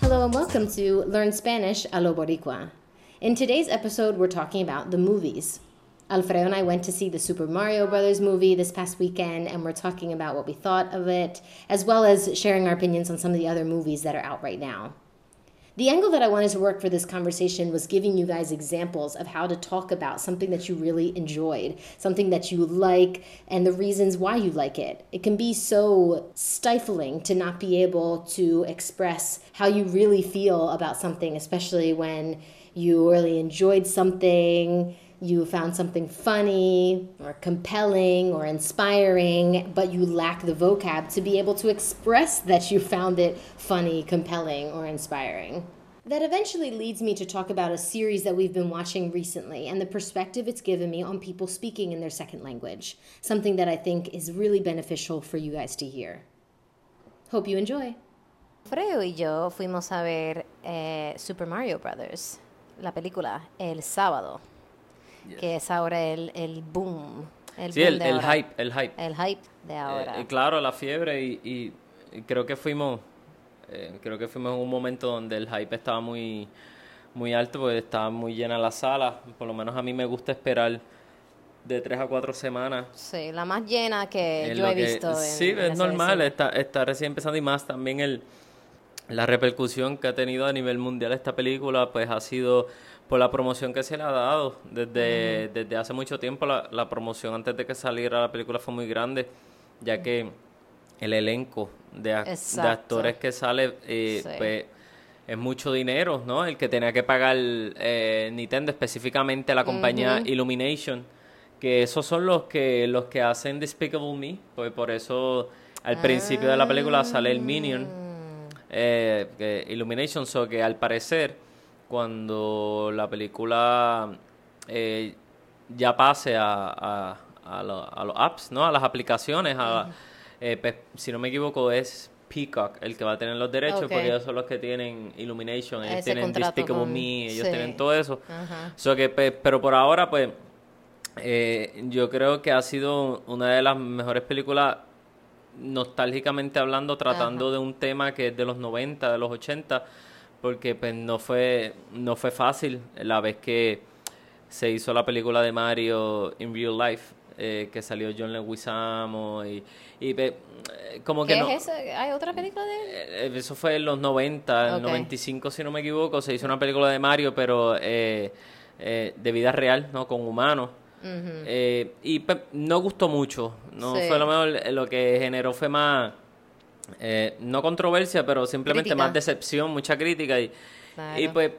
Hello and welcome to Learn Spanish a lo Boricua. In today's episode, we're talking about the movies. Alfredo and I went to see the Super Mario Brothers movie this past weekend, and we're talking about what we thought of it, as well as sharing our opinions on some of the other movies that are out right now. The angle that I wanted to work for this conversation was giving you guys examples of how to talk about something that you really enjoyed, something that you like, and the reasons why you like it. It can be so stifling to not be able to express how you really feel about something, especially when you really enjoyed something you found something funny or compelling or inspiring, but you lack the vocab to be able to express that you found it funny, compelling, or inspiring. That eventually leads me to talk about a series that we've been watching recently and the perspective it's given me on people speaking in their second language, something that I think is really beneficial for you guys to hear. Hope you enjoy. Fredo y yo fuimos a ver eh, Super Mario Brothers, la película, el sábado. Que es ahora el, el boom. El sí, el, el hype, el hype. El hype de eh, ahora. Eh, claro, la fiebre y, y, creo que fuimos, eh, creo que fuimos en un momento donde el hype estaba muy, muy alto porque estaba muy llena la sala. Por lo menos a mí me gusta esperar de tres a cuatro semanas. Sí, la más llena que yo he visto. sí, es normal, está, está recién empezando y más también el, la repercusión que ha tenido a nivel mundial esta película, pues ha sido por la promoción que se le ha dado. Desde, desde hace mucho tiempo la, la, promoción antes de que saliera la película fue muy grande, ya que el elenco de, actores que sale eh, pues, es mucho dinero, ¿no? El que tenía que pagar eh, Nintendo, específicamente la compañía Illumination, que esos son los que, los que hacen Despicable Me, pues por eso al principio de la película sale el Minion. Ah. Eh, Illumination, so que al parecer cuando la película eh, ya pase a, a, a, los apps, ¿no? A las aplicaciones. A, eh, pues, si no me equivoco, es Peacock el que va a tener los derechos, porque ellos son los que tienen Illumination, ellos tienen Despicable Me, ellos tienen todo eso. que, pues, pero por ahora, pues, eh, yo creo que ha sido una de las mejores películas nostálgicamente hablando, tratando de un tema que es de los 90, de los 80 porque pues no fue no fue fácil la vez que se hizo la película de Mario in real life eh, que salió John Leguizamo y, y eh, como que no, es eso? ¿Hay otra película de él? Eh, eso fue en los 90, en el 95 si no me equivoco, se hizo una película de Mario pero de vida real, ¿no? Con humanos. y pues, no gustó mucho, no fue lo mejor, lo que generó fue más eh, no controversia, pero simplemente más decepción, mucha crítica y, y pues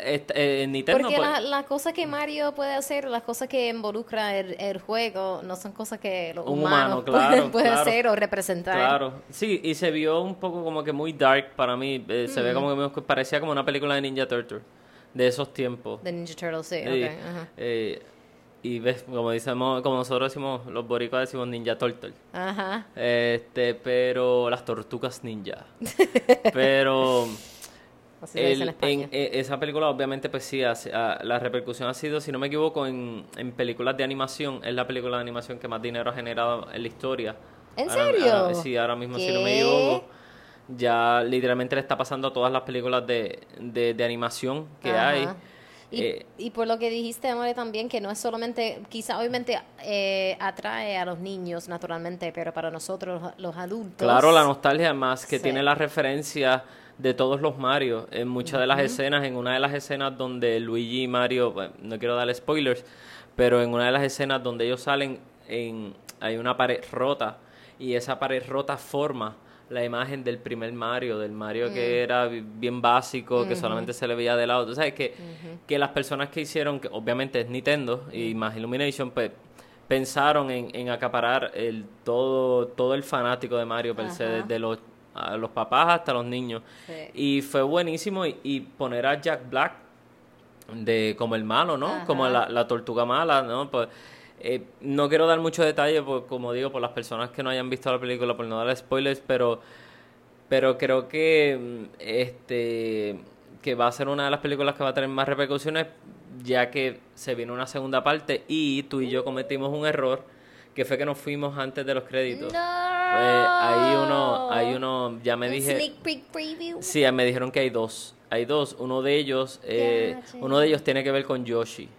eh, Nintendo porque pues, las cosas que Mario puede hacer las cosas que involucra el, juego no son cosas que los humanos humano, pueden, hacer o representar. Claro. Sí y se vio un poco como que muy dark para mí eh, se ve mm. como que parecía como una película de Ninja Turtle de esos tiempos. De Ninja Turtle sí, okay, y ves, como decimos, como nosotros decimos, los boricuas decimos ninja turtle. Ajá. Este, pero las tortugas ninja. pero el, en, e, esa película obviamente pues sí, la repercusión ha sido, si no me equivoco, en, en películas de animación, es la película de animación que más dinero ha generado en la historia. ¿En serio? sí, ahora mismo si no me equivoco. Ya literalmente le está pasando a todas las películas de, de, animación que hay. Y, eh, y, por lo que dijiste, Amore, también, que no es solamente, quizá obviamente eh, atrae a los niños naturalmente, pero para nosotros los adultos. Claro, la nostalgia más que tiene la referencia de todos los Mario. En muchas de las escenas, en una de las escenas donde Luigi y Mario, no quiero darle spoilers, pero en una de las escenas donde ellos salen, en, hay una pared rota y esa pared rota forma la imagen del primer Mario, del Mario que mm. era bien básico, que solamente se le veía de lado. Tú sabes que, que las personas que hicieron, que obviamente es Nintendo y más Illumination, pues pensaron en, acaparar el todo, todo el fanático de Mario per se, desde los, los papás hasta los niños. Y fue buenísimo y, poner a Jack Black de como el malo, ¿no? Como la, la tortuga mala, ¿no? Pues eh, no quiero dar mucho detalle, por, como digo, por las personas que no hayan visto la película, por no dar spoilers, pero, pero creo que mm, este que va a ser una de las películas que va a tener más repercusiones ya que se viene una segunda parte y tú y yo cometimos un error que fue que nos fuimos antes de los créditos. No. Pues, hay uno, hay uno, ya me dije, Sneak peek preview. sí, me dijeron que hay dos, hay dos, uno de ellos, eh, uno de ellos tiene que ver con Yoshi,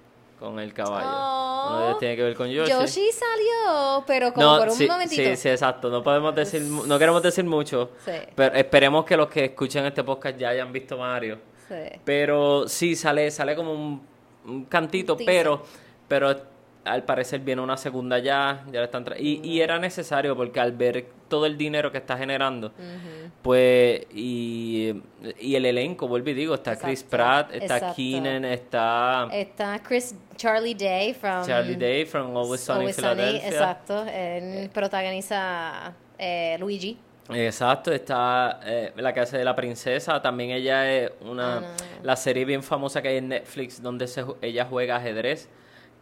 con el caballo, uno de ellos Oh. tiene que ver con Yoshi. Yoshi salió, pero como por un sí, momentito. sí, sí, exacto, no podemos decir, no queremos decir mucho, Sí. pero esperemos que los que escuchen este podcast ya hayan visto Mario. Sí. Pero sí, sale, sale como un, un cantito, pero, pero al parecer viene una segunda ya, ya la están tra- y, y era necesario porque al ver todo el dinero que está generando, pues, y, y el elenco, vuelvo y digo, está Chris Pratt, está exacto. Keenan, está Está Chris Charlie Day from Charlie Day from Always Sunny Always Sunny, Philadelphia. exacto. Él protagoniza eh, Luigi. Exacto, está eh, la hace de la princesa, también ella es una, Ah, la serie bien famosa que hay en Netflix donde se, ella juega ajedrez,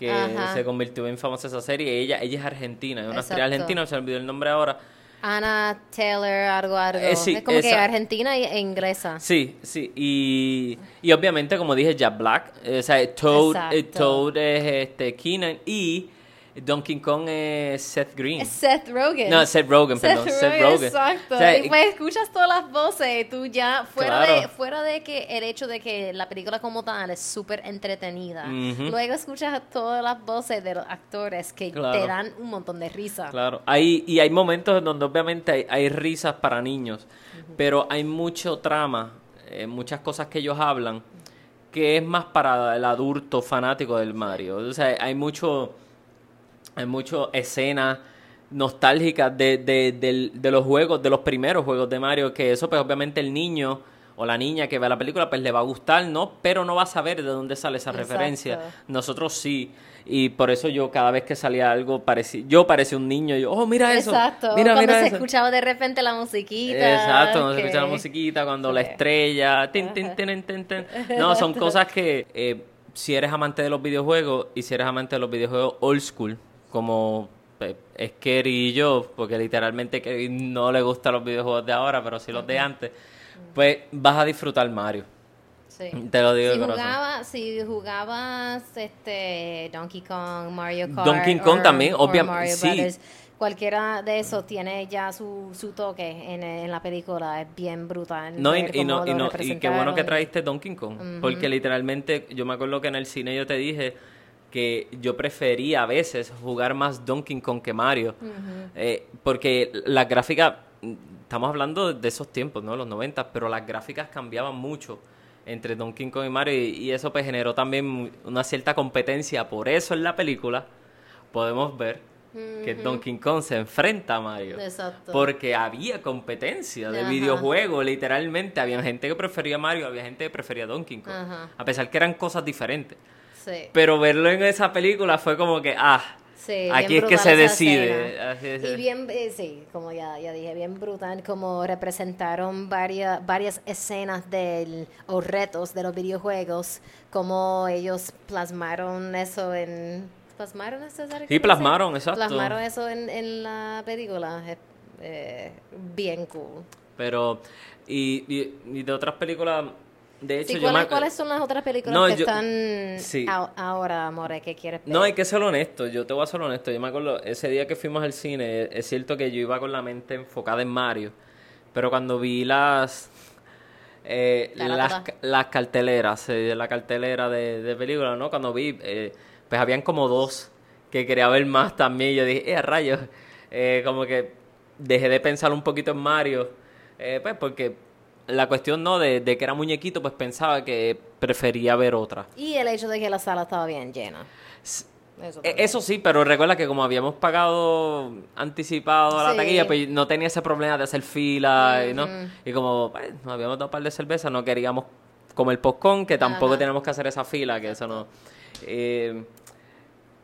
que Ajá. se convirtió en famosa esa serie, ella, ella es argentina, es una actriz Exacto. argentina, se olvidó el nombre ahora. Anna Taylor, algo, algo. Eh, sí, es como que esa- argentina e inglesa. Sí, sí, y, y obviamente como dije, Jack Black, eh, o sea, Toad, eh. Toad es este, Keenan y Donkey Kong es Seth Green. Es Seth Rogen. No, Seth Rogen, perdón, Seth Rogen. Exacto. O sea, y pues escuchas todas las voces, tú ya, fuera, Claro. de, fuera de que el hecho de que la película como tal es súper entretenida, luego escuchas todas las voces de los actores que Claro. te dan un montón de risa. Claro, hay, y hay momentos en donde obviamente hay, hay risas para niños, pero hay mucho trama, eh, muchas cosas que ellos hablan, que es más para el adulto fanático del Mario. O sea, hay mucho, hay mucho escenas nostálgicas de, de, del- de los juegos, de los primeros juegos de Mario, que eso pues obviamente el niño o la niña que ve la película pues le va a gustar, ¿no? Pero no va a saber de dónde sale esa Exacto. referencia. Nosotros sí. Y por eso yo cada vez que salía algo parecía, yo parecía un niño, yo, oh, mira eso. Exacto. Mira, Cuando mira se eso. escuchaba de repente la musiquita. Exacto, cuando se que- escucha la musiquita, cuando la estrella, tin, tin, tin, tin, tin. No, son cosas que eh, si eres amante de los videojuegos y si eres amante de los videojuegos old school, como es Kerry y yo, porque literalmente Kerry no le gustan los videojuegos de ahora, pero sí los de antes, pues vas a disfrutar Mario. Sí. Te lo digo Si, de jugaba, si jugabas este Donkey Kong, Mario Kart, Donkey Kong or- también, or obvia- Mario sí. Brothers, cualquiera de esos tiene ya su, su toque en, en la película, es bien brutal. No, y, no, y, no, y qué bueno que traíste Donkey Kong. Porque literalmente, yo me acuerdo que en el cine yo te dije que yo prefería a veces jugar más Donkey Kong que Mario. Eh, porque las gráficas, mm, estamos hablando de esos tiempos, ¿no? Los 90, pero las gráficas cambiaban mucho entre Donkey Kong y Mario. Y, y eso pues generó también una cierta competencia. Por eso en la película podemos ver que Donkey Kong se enfrenta a Mario. Exacto. Porque había competencia de Ajá. videojuegos, literalmente. Había gente que prefería Mario, había gente que prefería Donkey Kong. Ajá. A pesar que eran cosas diferentes. Sí. Pero verlo en esa película fue como que, ah, Sí, aquí es que se decide. Así es. Y bien, eh, sí, como ya, ya dije, bien brutal, como representaron varias, varias escenas del, o retos de los videojuegos, como ellos plasmaron eso en... ¿Plasmaron eso? ¿sabes Sí, plasmaron, exacto. Plasmaron eso en, en la película. Eh, bien cool. Pero, y, y, y de otras películas, de hecho, Sí, yo ¿cuáles, me- cuáles son las otras películas No, que yo- están sí. ahora, More, que quieres ver? No, hay que ser honesto, yo te voy a ser honesto. Yo me acuerdo, ese día que fuimos al cine, es cierto que yo iba con la mente enfocada en Mario, pero cuando vi las eh, las, las carteleras, eh, la cartelera de, de películas, ¿no? Cuando vi, eh, pues habían como dos que quería ver más también. Yo dije, eh, a rayos, Eh, como que dejé de pensar un poquito en Mario, pues porque la cuestión, ¿no? De, de que era muñequito, pues pensaba que prefería ver otra. Y el hecho de que la sala estaba bien llena. Eso también. Eso sí, pero recuerda que como habíamos pagado anticipado a la Sí. taquilla, pues no tenía ese problema de hacer fila, y ¿no? Y como pues, nos habíamos dado un par de cerveza, no queríamos comer popcorn, que tampoco Ajá. teníamos que hacer esa fila, que eso no... Eh,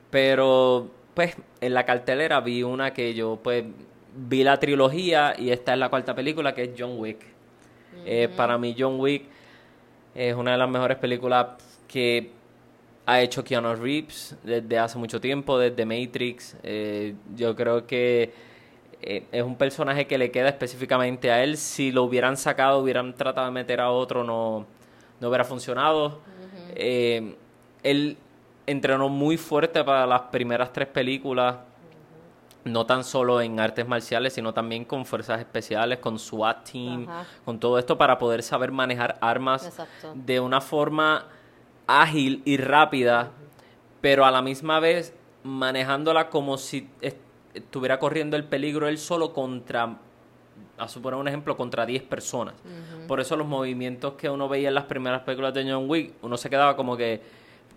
pero, pues, en la cartelera vi una que yo, pues, vi la trilogía y esta es la cuarta película, que es John Wick. Eh, para mí, John Wick es una de las mejores películas que ha hecho Keanu Reeves desde hace mucho tiempo, desde Matrix. Eh, yo creo que eh, es un personaje que le queda específicamente a él. Si lo hubieran sacado, hubieran tratado de meter a otro, no, no hubiera funcionado. Eh, él entrenó muy fuerte para las primeras tres películas, no tan solo en artes marciales, sino también con fuerzas especiales, con SWAT team, Ajá. con todo esto para poder saber manejar armas Exacto. de una forma ágil y rápida, pero a la misma vez manejándola como si est- estuviera corriendo el peligro él solo contra, a suponer un ejemplo, contra 10 personas. Por eso los movimientos que uno veía en las primeras películas de John Wick, uno se quedaba como que,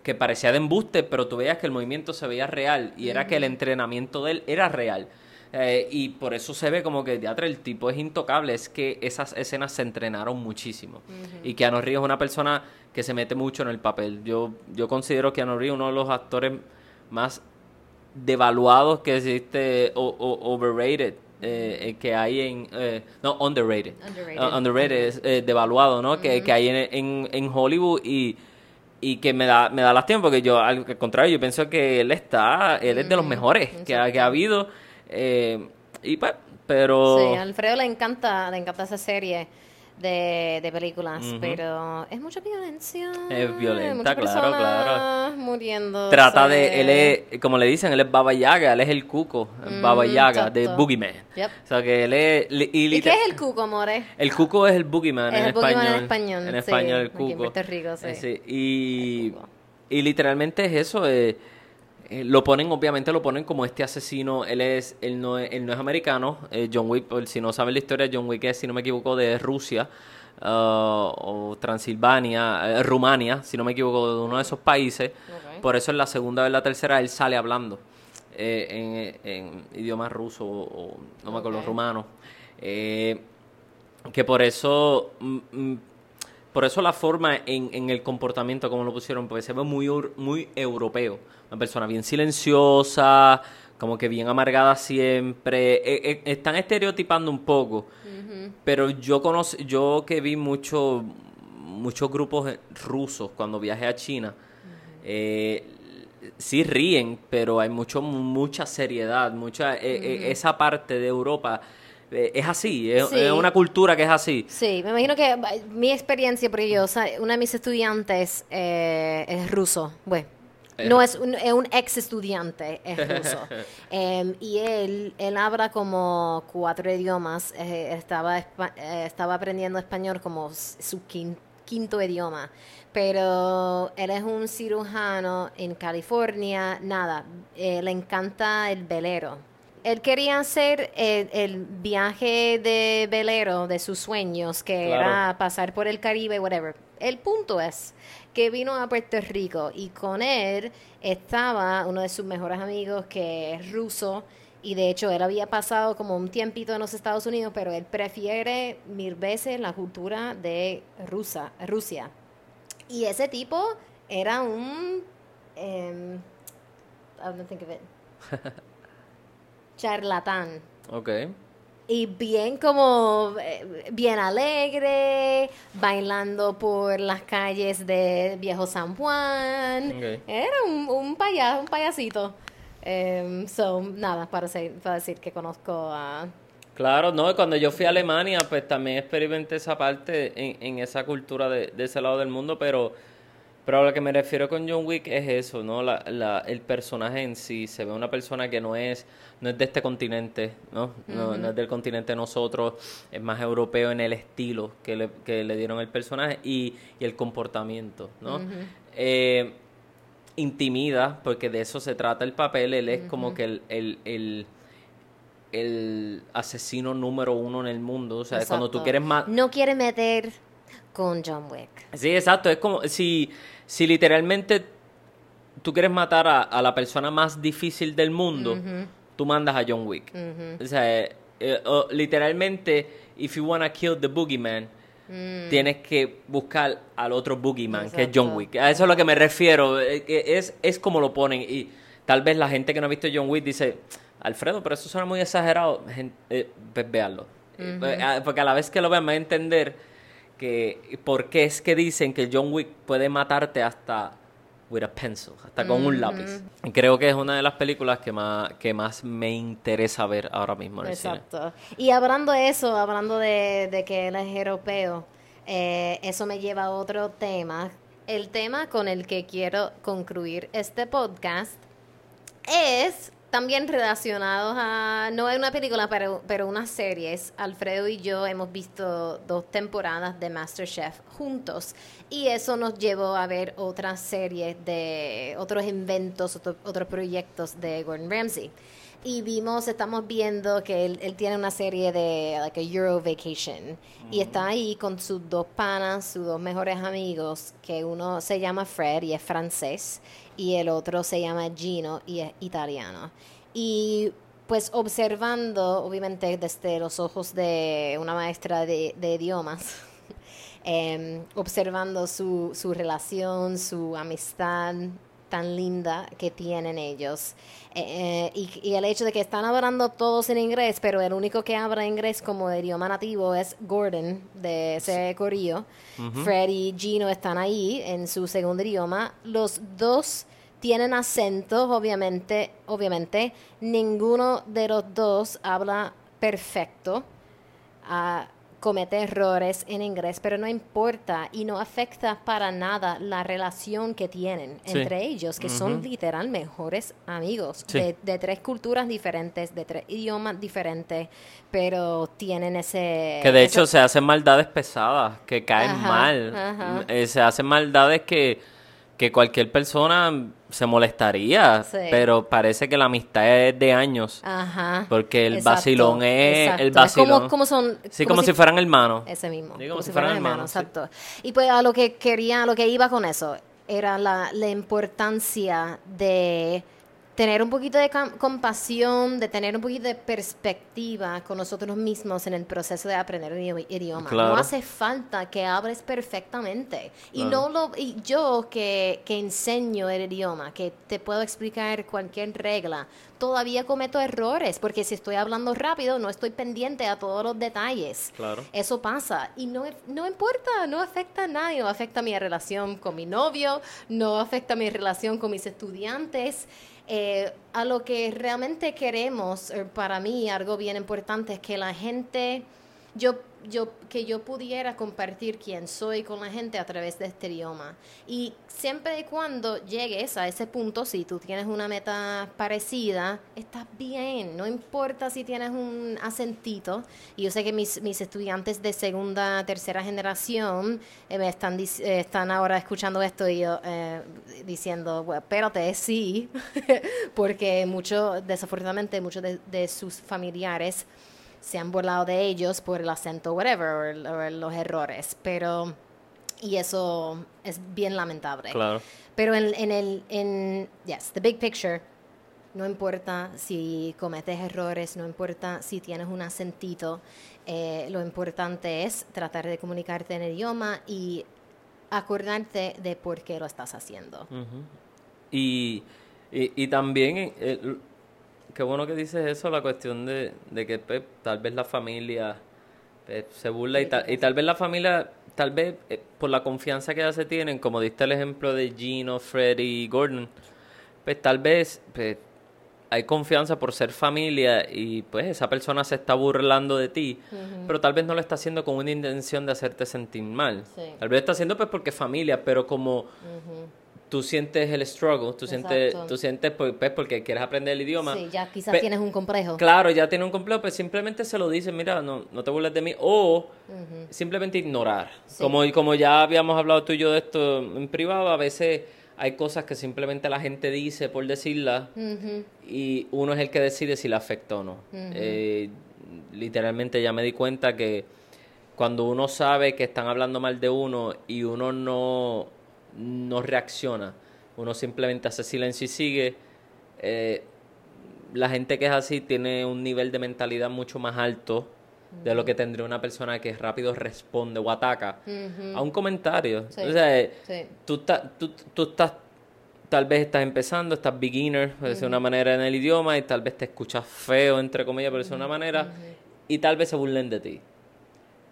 que parecía de embuste, pero tú veías que el movimiento se veía real y era que el entrenamiento de él era real. Eh, y por eso se ve como que teatro el tipo es intocable, es que esas escenas se entrenaron muchísimo. Y Keanu Reeves es una persona que se mete mucho en el papel. Yo, yo considero Keanu Reeves uno de los actores más devaluados que existe o, o- overrated eh, eh, que hay en eh, no underrated Underrated. Uh, underrated es eh, devaluado no que, que hay en, en, en Hollywood y y que me da me da lástima porque yo al contrario yo pienso que él está él es de los mejores que ha, que ha habido eh, y pues pero Sí, a Alfredo le encanta, le encanta esa serie de, de películas, Ujú. pero es mucha violencia. Es violenta, claro, claro. muriendo. trata de él es como le dicen él es Baba Yaga él es el cuco Baba Mm, Yaga de exacto. Boogeyman Yep. o sea que él es li- y ¿Y qué es el cuco, more? El cuco es el boogeyman Es en el español. en español, En sí, español el aquí en cuco. Puerto Rico, sí. Eh, Y, El cuco. y literalmente es eso. eh, eh, lo ponen, obviamente lo ponen como este asesino. Él es, él no es, él no es americano. eh, John Wick, si no saben la historia, John Wick es, si no me equivoco, de Rusia. ah, o Transilvania, eh, Rumania, si no me equivoco, de uno de esos países. Por eso en la segunda vez, la tercera, él sale hablando en, en idioma ruso o, o no me acuerdo, Ok. rumano. Eh, que por eso mm, mm, por eso la forma en, en el comportamiento como lo pusieron porque se ve muy muy europeo. Una persona bien silenciosa como que bien amargada siempre. Eh, eh, están estereotipando un poco. Pero yo conocí yo que vi mucho muchos grupos rusos cuando viajé a China eh, sí ríen, pero hay mucho mucha seriedad, mucha eh, esa parte de Europa es así, es, Sí. es una cultura que es así. Sí, me imagino que eh, mi experiencia, porque yo, o sea, una de mis estudiantes eh, es ruso, bueno, no es un, es un ex estudiante, es ruso. Em, y él, él habla como cuatro idiomas, eh, estaba, eh, estaba aprendiendo español como su quin- quinto idioma, pero él es un cirujano en California, nada, eh, le encanta el velero. Él quería hacer el, el viaje de velero de sus sueños, que Claro. era pasar por el Caribe, whatever. El punto es que vino a Puerto Rico y con él estaba uno de sus mejores amigos que es ruso y de hecho él había pasado como un tiempito en los Estados Unidos, pero él prefiere mil veces la cultura de Rusa, Rusia. Y ese tipo era un... em, I'm gonna think of it. charlatán. Ok. Y bien como, eh, bien alegre, bailando por las calles de Viejo San Juan. Era un, un payaso, un payasito. Em, so, nada, para, ser- para decir que conozco a... Claro, no, cuando yo fui a Alemania, pues también experimenté esa parte en, en esa cultura de, de ese lado del mundo, pero, pero a lo que me refiero con John Wick es eso, ¿no? La, la, el personaje en sí, se ve una persona que no es, no es de este continente, ¿no? No, no es del continente de nosotros, es más europeo en el estilo que le, que le dieron el personaje y, y el comportamiento, ¿no? Eh, intimida, porque de eso se trata el papel, él es como que el, el, el, el asesino número uno en el mundo, o sea, cuando tú quieres más... No quiere meter con John Wick. Sí, exacto, es como si, si literalmente tú quieres matar a, a la persona más difícil del mundo, tú mandas a John Wick. O sea, eh, eh, literalmente, if you wanna kill the boogeyman, tienes que buscar al otro boogeyman, que es John. Wick. A eso es a lo que me refiero, eh, es, es como lo ponen. Y tal vez la gente que no ha visto John Wick dice, Alfredo, pero eso suena muy exagerado. Gen- eh, pues véanlo. Porque a la vez que lo vean, van a entender que por qué es que dicen que John Wick puede matarte hasta with a pencil, hasta con un lápiz. Y creo que es una de las películas que más, que más me interesa ver ahora mismo en el cine. Exacto. Y hablando de eso, hablando de, de que él es europeo, eh, eso me lleva a otro tema. El tema con el que quiero concluir este podcast es también relacionado a, no es una película, pero, pero unas series. Alfredo y yo hemos visto dos temporadas de MasterChef juntos y eso nos llevó a ver otras series de otros inventos, otro- otros proyectos de Gordon Ramsay. Y vimos, estamos viendo que él, él tiene una serie de like a Euro Vacation y está ahí con sus dos panas, sus dos mejores amigos, que uno se llama Fred y es francés y el otro se llama Gino y es italiano. Y pues observando, obviamente desde los ojos de una maestra de, de idiomas, em, observando su, su relación, su amistad tan linda que tienen ellos. Eh, eh, y, y el hecho de que están hablando todos en inglés, pero el único que habla inglés como idioma nativo es Gordon de ese corillo. Fred y Gino están ahí en su segundo idioma. Los dos tienen acentos, obviamente, obviamente. Ninguno de los dos habla perfecto. Ah, comete errores en inglés, pero no importa y no afecta para nada la relación que tienen Sí. entre ellos, que son literal mejores amigos Sí. de, de tres culturas diferentes, de tres idiomas diferentes, pero tienen ese... Que de ese- hecho se hacen maldades pesadas, que caen Ajá, mal. ajá. Eh, se hacen maldades que, que cualquier persona se molestaría, Sí. pero parece que la amistad es de años. Ajá. Porque el Exacto, vacilón es exacto. el Es como- vacilón. como son- Sí, como como, si- si fueran hermanos. Ese mismo. Sí, como si fueran hermanos, sí. exacto. Y pues a lo que quería, a lo que iba con eso, era la, la importancia de tener un poquito de compasión, de tener un poquito de perspectiva con nosotros mismos en el proceso de aprender un idi- idioma. Claro. No hace falta que hables perfectamente. Y Claro. no lo y yo que, que enseño el idioma, que te puedo explicar cualquier regla, todavía cometo errores, porque si estoy hablando rápido no estoy pendiente a todos los detalles. Claro. Eso pasa y no, no importa, no afecta a nadie, no afecta mi relación con mi novio, no afecta mi relación con mis estudiantes. Eh, a lo que realmente queremos, eh, para mí algo bien importante es que la gente, yo, yo, que yo pudiera compartir quién soy con la gente a través de este idioma. Y siempre y cuando llegues a ese punto, si tú tienes una meta parecida, estás bien, no importa si tienes un acentito. Y yo sé que mis, mis estudiantes de segunda, tercera generación eh, me están, eh, están ahora escuchando esto y yo eh, diciendo, bueno, espérate, sí, porque mucho, desafortunadamente, muchos de sus familiares se han burlado de ellos por el acento, whatever, o, o los errores, pero, y eso es bien lamentable. Claro. Pero en, en el, en, yes, the big picture, no importa si cometes errores, no importa si tienes un acentito, eh, lo importante es tratar de comunicarte en el idioma y acordarte de por qué lo estás haciendo. Ujú. y, y, y también, eh, qué bueno que dices eso, la cuestión de, de que pues, tal vez la familia pues, se burla y, tal y tal vez la familia, tal vez eh, por la confianza que ya se tienen, como diste el ejemplo de Gino, Freddy y Gordon, pues tal vez pues, hay confianza por ser familia y pues esa persona se está burlando de ti, pero tal vez no lo está haciendo con una intención de hacerte sentir mal. Sí. Tal vez lo está haciendo pues porque es familia, pero como tú sientes el struggle, tú sientes, tú sientes pues, pues, porque quieres aprender el idioma. Sí, ya quizás Pe- tienes un complejo. Claro, ya tiene un complejo, pues simplemente se lo dice, mira, no, no te burles de mí, o simplemente ignorar. Sí. Como, como ya habíamos hablado tú y yo de esto en privado, a veces hay cosas que simplemente la gente dice por decirlas y uno es el que decide si le afecta o no. Eh, literalmente ya me di cuenta que cuando uno sabe que están hablando mal de uno y uno no, no reacciona, uno simplemente hace silencio y sigue, eh, la gente que es así tiene un nivel de mentalidad mucho más alto de lo que tendría una persona que rápido responde o ataca a un comentario. Sí, O sea, eh, sí. tú, ta- tú, tú estás, tal vez estás empezando, estás beginner, por decir una manera en el idioma, y tal vez te escuchas feo, entre comillas, por decir una manera, y tal vez se burlen de ti.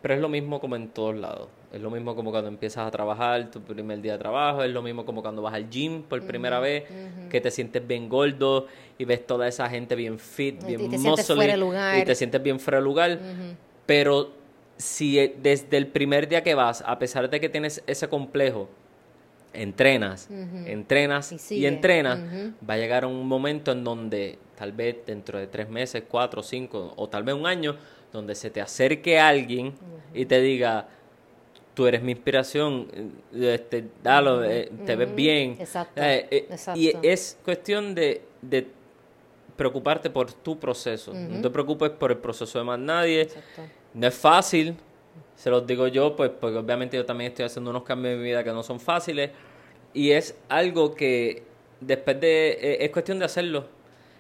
Pero es lo mismo como en todos lados. Es lo mismo como cuando empiezas a trabajar, tu primer día de trabajo, es lo mismo como cuando vas al gym por primera vez, que te sientes bien gordo y ves toda esa gente bien fit, Y bien sientes fuera de lugar. y te sientes bien fuera de lugar. Pero si eh, desde el primer día que vas, a pesar de que tienes ese complejo, entrenas, entrenas Y y, entrenas, va a llegar un momento en donde tal vez dentro de tres meses, cuatro, cinco o tal vez un año, donde se te acerque alguien y te diga, tú eres mi inspiración, eh, este, dalo, eh, te ves bien. Exacto, Eh, exacto. Y es cuestión de, de preocuparte por tu proceso. No te preocupes por el proceso de más nadie. Exacto. No es fácil, se los digo yo, pues porque obviamente yo también estoy haciendo unos cambios en mi vida que no son fáciles. Y es algo que después de... es cuestión de hacerlo.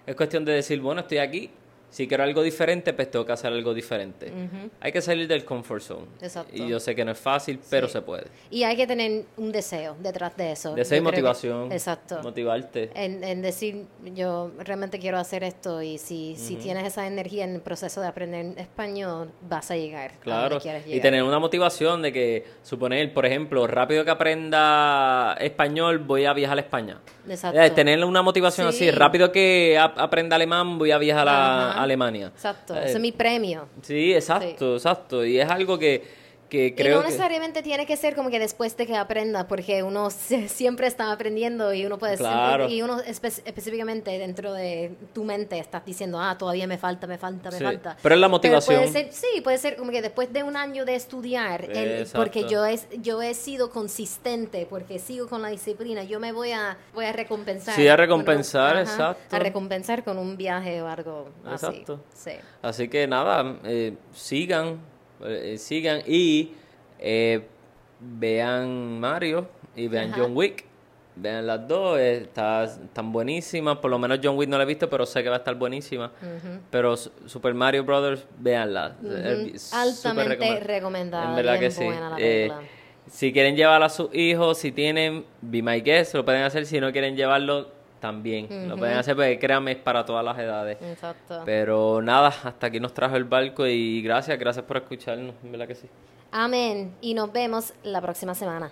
Es cuestión de decir, bueno, estoy aquí. Si quiero algo diferente, pues tengo que hacer algo diferente. Hay que salir del comfort zone. Exacto. Y yo sé que no es fácil, pero Sí. se puede. Y hay que tener un deseo detrás de eso. Deseo y creo que- motivación. exacto. Motivarte. En, en decir, yo realmente quiero hacer esto y si, si tienes esa energía en el proceso de aprender español, vas a llegar. a Claro, donde quieres y llegar. tener una motivación de que, suponer, por ejemplo, rápido que aprenda español, voy a viajar a España. Exacto. Eh, tener una motivación Sí. así, rápido que ap- aprenda alemán, voy a viajar a, Ajá. Alemania. Exacto, Eh, ese es mi premio. Sí, exacto, exacto. Y es algo que, que y creo no que... necesariamente tiene que ser como que después de que aprenda, porque uno se- siempre está aprendiendo y uno puede Claro. siempre- y uno espe- específicamente dentro de tu mente estás diciendo, ah, todavía me falta, me falta, me Sí. falta. Pero es la motivación. puede ser, sí, puede ser como que después de un año de estudiar, el- porque yo he, yo he sido consistente, porque sigo con la disciplina, yo me voy a, voy a recompensar. Sí, a con un- recompensar, exacto. A recompensar con un viaje o algo así. Exacto. Sí. Así que nada, eh, sigan, sigan y eh, vean Mario y vean Ajá. John Wick. Vean las dos, eh, está- están buenísimas. Por lo menos John Wick no la he visto, pero sé que va a estar buenísima. Pero Su- Super Mario Brothers. Eh, Ujú. súper Altamente recomend- recomendada, En verdad que sí. Eh, si quieren llevar a sus hijos, si tienen Be My Guest, lo pueden hacer. Si no quieren llevarlo, también. Lo pueden hacer porque créanme, es para todas las edades. Exacto. Pero nada, hasta aquí nos trajo el barco y gracias, gracias por escucharnos, en verdad que sí. Amén. Y nos vemos la próxima semana.